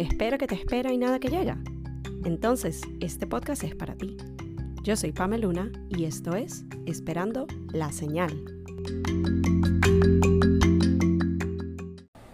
espera que te espera y nada que llega. Entonces, este podcast es para ti. Yo soy Pamela Luna y esto es Esperando la Señal.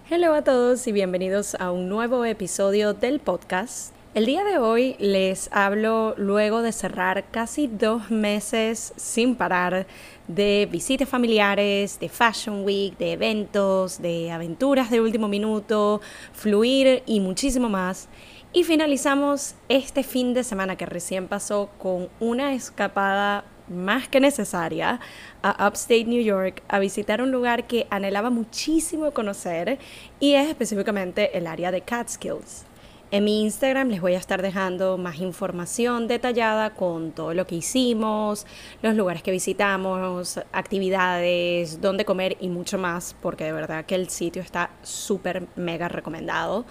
Hello a todos y bienvenidos a un nuevo episodio del podcast. El día de hoy les hablo luego de cerrar casi dos meses sin parar de visitas familiares, de Fashion Week, de eventos, de aventuras de último minuto, fluir y muchísimo más. Y finalizamos este fin de semana que recién pasó con una escapada más que necesaria a Upstate New York a visitar un lugar que anhelaba muchísimo conocer y es específicamente el área de Catskills. En mi Instagram les voy a estar dejando más información detallada con todo lo que hicimos, los lugares que visitamos, actividades, dónde comer y mucho más, porque de verdad que el sitio está súper mega recomendado.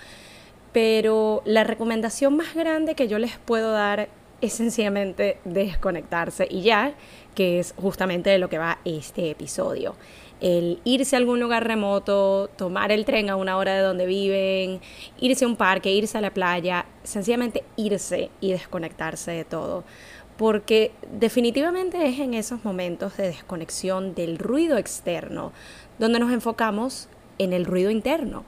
Pero la recomendación más grande que yo les puedo dar es sencillamente desconectarse y ya, que es justamente de lo que va este episodio el irse a algún lugar remoto, tomar el tren a una hora de donde viven, irse a un parque, irse a la playa, sencillamente irse y desconectarse de todo. Porque definitivamente es en esos momentos de desconexión del ruido externo donde nos enfocamos en el ruido interno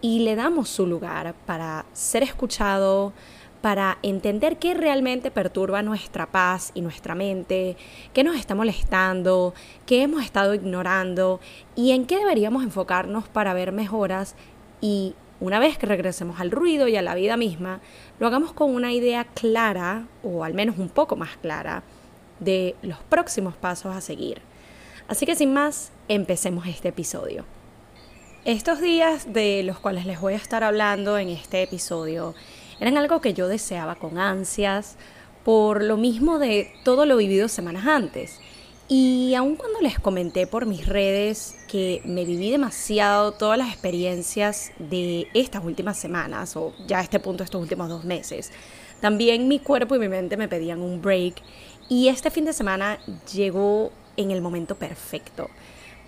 y le damos su lugar para ser escuchado, para entender qué realmente perturba nuestra paz y nuestra mente, qué nos está molestando, qué hemos estado ignorando y en qué deberíamos enfocarnos para ver mejoras y una vez que regresemos al ruido y a la vida misma, lo hagamos con una idea clara, o al menos un poco más clara, de los próximos pasos a seguir. Así que sin más, empecemos este episodio. Estos días de los cuales les voy a estar hablando en este episodio eran algo que yo deseaba con ansias, por lo mismo de todo lo vivido semanas antes. Y aun cuando les comenté por mis redes que me viví demasiado todas las experiencias de estas últimas semanas, o ya a este punto estos últimos dos meses, también mi cuerpo y mi mente me pedían un break. Y este fin de semana llegó en el momento perfecto,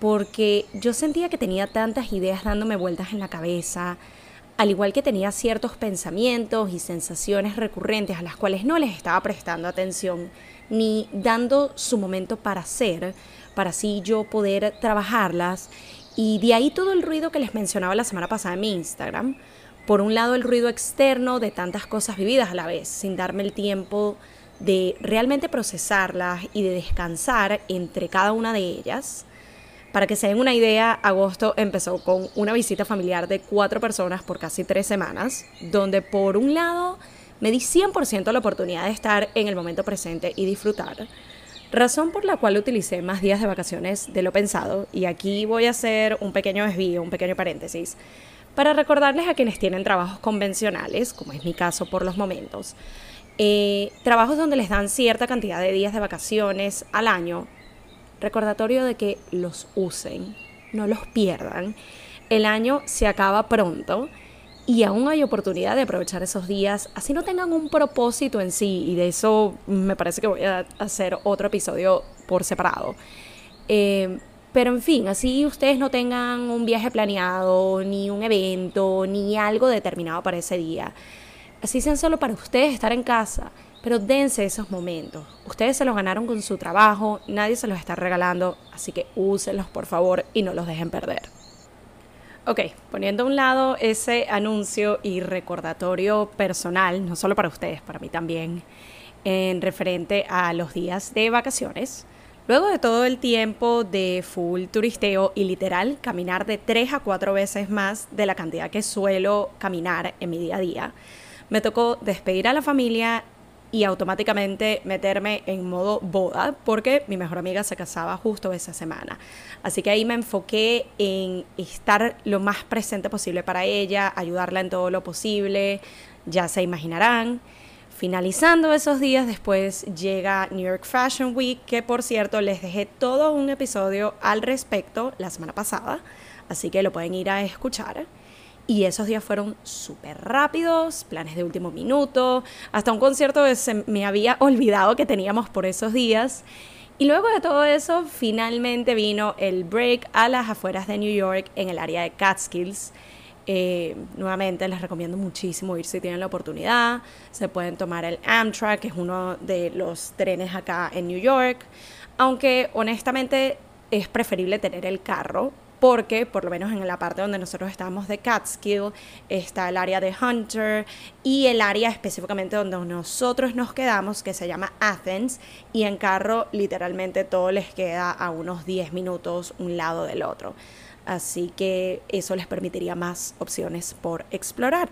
porque yo sentía que tenía tantas ideas dándome vueltas en la cabeza, al igual que tenía ciertos pensamientos y sensaciones recurrentes a las cuales no les estaba prestando atención ni dando su momento para ser, para así yo poder trabajarlas. Y de ahí todo el ruido que les mencionaba la semana pasada en mi Instagram. Por un lado el ruido externo de tantas cosas vividas a la vez, sin darme el tiempo de realmente procesarlas y de descansar entre cada una de ellas. Para que se den una idea, agosto empezó con una visita familiar de cuatro personas por casi tres semanas, donde por un lado me di 100% la oportunidad de estar en el momento presente y disfrutar, razón por la cual utilicé más días de vacaciones de lo pensado, y aquí voy a hacer un pequeño desvío, un pequeño paréntesis, para recordarles a quienes tienen trabajos convencionales, como es mi caso por los momentos, eh, trabajos donde les dan cierta cantidad de días de vacaciones al año recordatorio de que los usen, no los pierdan. El año se acaba pronto y aún hay oportunidad de aprovechar esos días, así no tengan un propósito en sí, y de eso me parece que voy a hacer otro episodio por separado. Eh, pero en fin, así ustedes no tengan un viaje planeado, ni un evento, ni algo determinado para ese día. Así sean solo para ustedes estar en casa pero dense esos momentos. Ustedes se los ganaron con su trabajo, nadie se los está regalando, así que úsenlos por favor y no los dejen perder. Ok, poniendo a un lado ese anuncio y recordatorio personal, no solo para ustedes, para mí también, en referente a los días de vacaciones, luego de todo el tiempo de full turisteo y literal caminar de tres a cuatro veces más de la cantidad que suelo caminar en mi día a día, me tocó despedir a la familia y automáticamente meterme en modo boda porque mi mejor amiga se casaba justo esa semana. Así que ahí me enfoqué en estar lo más presente posible para ella, ayudarla en todo lo posible, ya se imaginarán. Finalizando esos días, después llega New York Fashion Week, que por cierto les dejé todo un episodio al respecto la semana pasada, así que lo pueden ir a escuchar. Y esos días fueron súper rápidos, planes de último minuto, hasta un concierto que se me había olvidado que teníamos por esos días. Y luego de todo eso, finalmente vino el break a las afueras de New York en el área de Catskills. Eh, nuevamente les recomiendo muchísimo ir si tienen la oportunidad. Se pueden tomar el Amtrak, que es uno de los trenes acá en New York. Aunque honestamente es preferible tener el carro porque por lo menos en la parte donde nosotros estamos de Catskill está el área de Hunter y el área específicamente donde nosotros nos quedamos que se llama Athens y en carro literalmente todo les queda a unos 10 minutos un lado del otro. Así que eso les permitiría más opciones por explorar.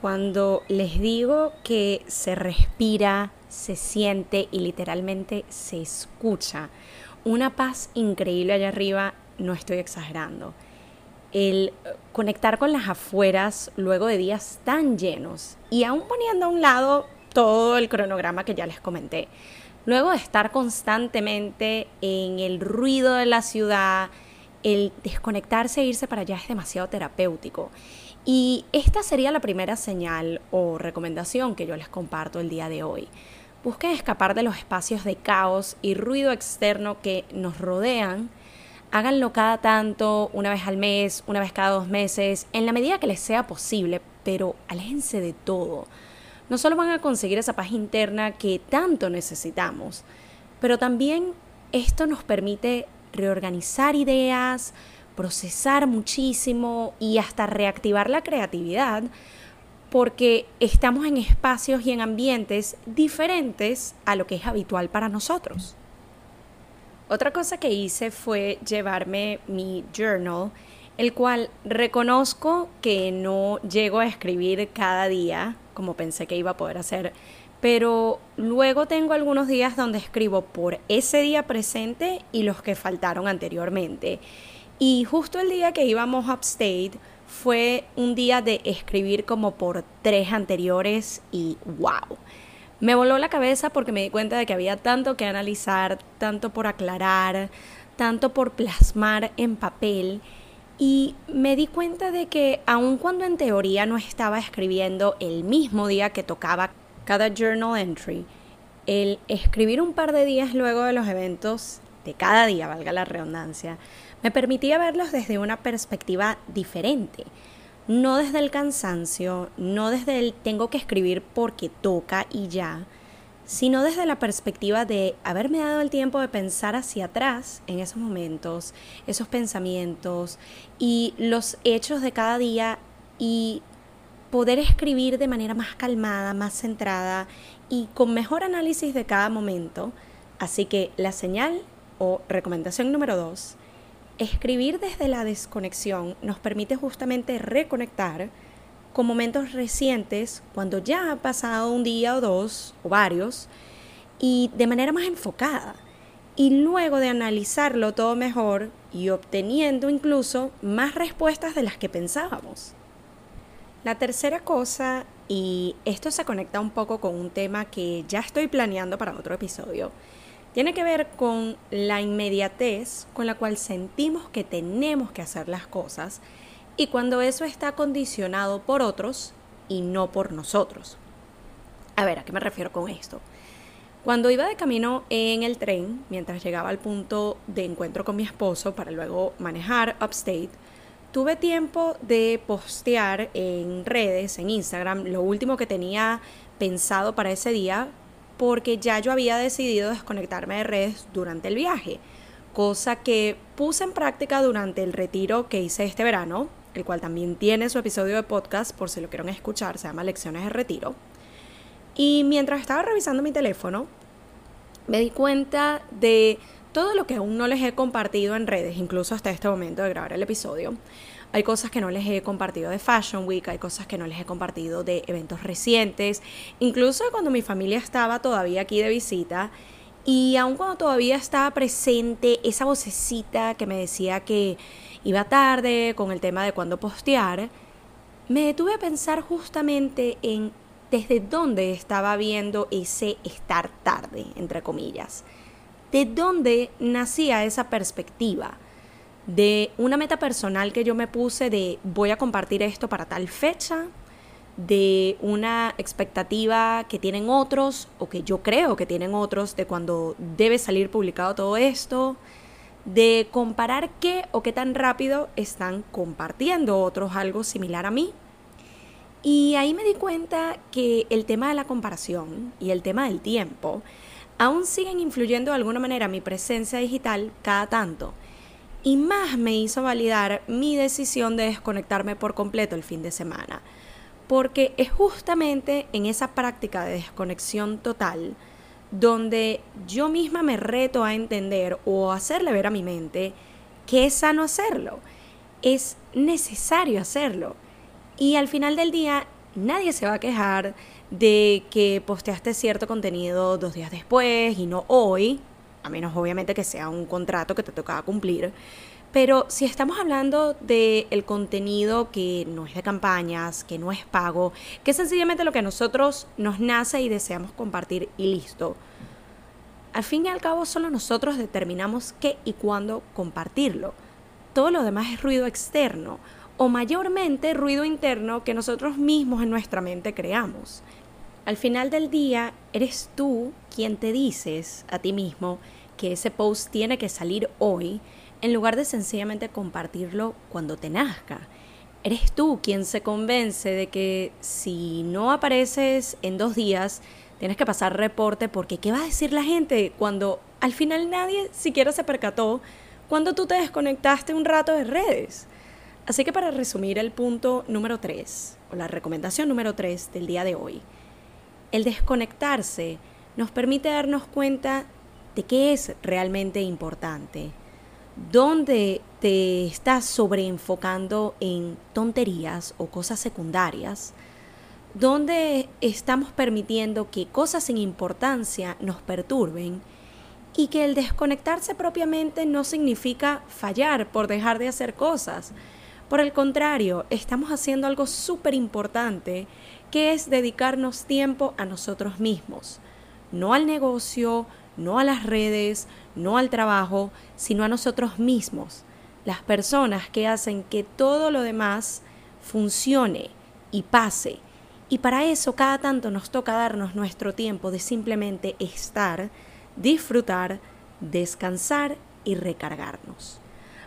Cuando les digo que se respira, se siente y literalmente se escucha una paz increíble allá arriba no estoy exagerando. El conectar con las afueras luego de días tan llenos y aún poniendo a un lado todo el cronograma que ya les comenté. Luego de estar constantemente en el ruido de la ciudad, el desconectarse e irse para allá es demasiado terapéutico. Y esta sería la primera señal o recomendación que yo les comparto el día de hoy. Busquen escapar de los espacios de caos y ruido externo que nos rodean háganlo cada tanto, una vez al mes, una vez cada dos meses, en la medida que les sea posible, pero aléjense de todo. No solo van a conseguir esa paz interna que tanto necesitamos, pero también esto nos permite reorganizar ideas, procesar muchísimo y hasta reactivar la creatividad porque estamos en espacios y en ambientes diferentes a lo que es habitual para nosotros. Otra cosa que hice fue llevarme mi journal, el cual reconozco que no llego a escribir cada día como pensé que iba a poder hacer, pero luego tengo algunos días donde escribo por ese día presente y los que faltaron anteriormente. Y justo el día que íbamos upstate fue un día de escribir como por tres anteriores y wow me voló la cabeza porque me di cuenta de que había tanto que analizar, tanto por aclarar, tanto por plasmar en papel. Y me di cuenta de que aun cuando en teoría no estaba escribiendo el mismo día que tocaba cada journal entry, el escribir un par de días luego de los eventos de cada día, valga la redundancia, me permitía verlos desde una perspectiva diferente no desde el cansancio, no desde el tengo que escribir porque toca y ya, sino desde la perspectiva de haberme dado el tiempo de pensar hacia atrás en esos momentos, esos pensamientos y los hechos de cada día y poder escribir de manera más calmada, más centrada y con mejor análisis de cada momento. Así que la señal o recomendación número dos escribir desde la desconexión nos permite justamente reconectar con momentos recientes cuando ya ha pasado un día o dos o varios y de manera más enfocada. Y luego de analizarlo todo mejor y obteniendo incluso más respuestas de las que pensábamos. La tercera cosa, y esto se conecta un poco con un tema que ya estoy planeando para otro episodio, tiene que ver con la inmediatez con la cual sentimos que tenemos que hacer las cosas y cuando eso está condicionado por otros y no por nosotros. A ver, ¿a qué me refiero con esto? Cuando iba de camino en el tren, mientras llegaba al punto de encuentro con mi esposo para luego manejar upstate, tuve tiempo de postear en redes, en Instagram, lo último que tenía pensado para ese día, porque ya yo había decidido desconectarme de redes durante el viaje, cosa que puse en práctica durante el retiro que hice este verano, el cual también tiene su episodio de podcast por si lo quieren escuchar, se llama Lecciones de Retiro. Y mientras estaba revisando mi teléfono, me di cuenta de todo lo que aún no les he compartido en redes, incluso hasta este momento de grabar el episodio. Hay cosas que no les he compartido de Fashion Week, hay cosas que no les he compartido de eventos recientes, incluso cuando mi familia estaba todavía aquí de visita. Y aun cuando todavía estaba presente esa vocecita que me decía que iba tarde con el tema de cuándo postear, me detuve a pensar justamente en desde dónde estaba viendo ese estar tarde, entre comillas. ¿De dónde nacía esa perspectiva? De una meta personal que yo me puse de voy a compartir esto para tal fecha, de una expectativa que tienen otros o que yo creo que tienen otros de cuando debe salir publicado todo esto, de comparar qué o qué tan rápido están compartiendo otros algo similar a mí. Y ahí me di cuenta que el tema de la comparación y el tema del tiempo aún siguen influyendo de alguna manera mi presencia digital cada tanto. Y más me hizo validar mi decisión de desconectarme por completo el fin de semana. Porque es justamente en esa práctica de desconexión total donde yo misma me reto a entender o hacerle ver a mi mente que es sano hacerlo, es necesario hacerlo. Y al final del día nadie se va a quejar de que posteaste cierto contenido dos días después y no hoy, menos obviamente que sea un contrato que te tocaba cumplir. Pero si estamos hablando del el contenido que no es de campañas, que no es pago, que es sencillamente lo que a nosotros nos nace y deseamos compartir y listo. Al fin y al cabo solo nosotros determinamos qué y cuándo compartirlo. Todo lo demás es ruido externo o mayormente ruido interno que nosotros mismos en nuestra mente creamos. Al final del día, eres tú quien te dices a ti mismo que ese post tiene que salir hoy en lugar de sencillamente compartirlo cuando te nazca. Eres tú quien se convence de que si no apareces en dos días, tienes que pasar reporte porque ¿qué va a decir la gente cuando al final nadie siquiera se percató cuando tú te desconectaste un rato de redes? Así que para resumir el punto número 3, o la recomendación número 3 del día de hoy, el desconectarse nos permite darnos cuenta de qué es realmente importante donde te estás sobreenfocando en tonterías o cosas secundarias, donde estamos permitiendo que cosas sin importancia nos perturben y que el desconectarse propiamente no significa fallar por dejar de hacer cosas. Por el contrario, estamos haciendo algo súper importante que es dedicarnos tiempo a nosotros mismos, no al negocio, no a las redes, no al trabajo, sino a nosotros mismos, las personas que hacen que todo lo demás funcione y pase. Y para eso cada tanto nos toca darnos nuestro tiempo de simplemente estar, disfrutar, descansar y recargarnos.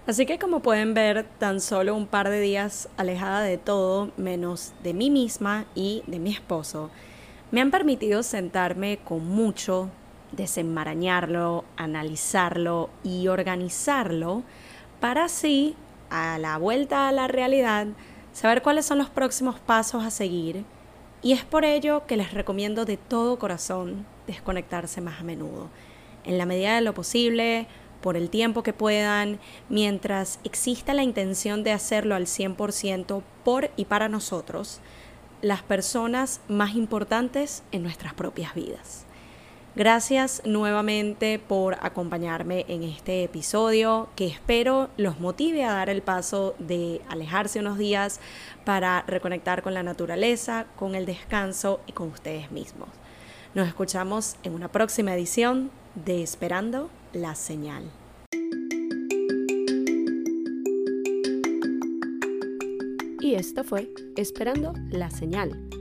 Así que como pueden ver, tan solo un par de días alejada de todo, menos de mí misma y de mi esposo, me han permitido sentarme con mucho desenmarañarlo, analizarlo y organizarlo para así, a la vuelta a la realidad, saber cuáles son los próximos pasos a seguir. Y es por ello que les recomiendo de todo corazón desconectarse más a menudo. En la medida de lo posible, por el tiempo que puedan, mientras exista la intención de hacerlo al 100% por y para nosotros, las personas más importantes en nuestras propias vidas. Gracias nuevamente por acompañarme en este episodio que espero los motive a dar el paso de alejarse unos días para reconectar con la naturaleza, con el descanso y con ustedes mismos. Nos escuchamos en una próxima edición de Esperando la Señal. Y esto fue Esperando la Señal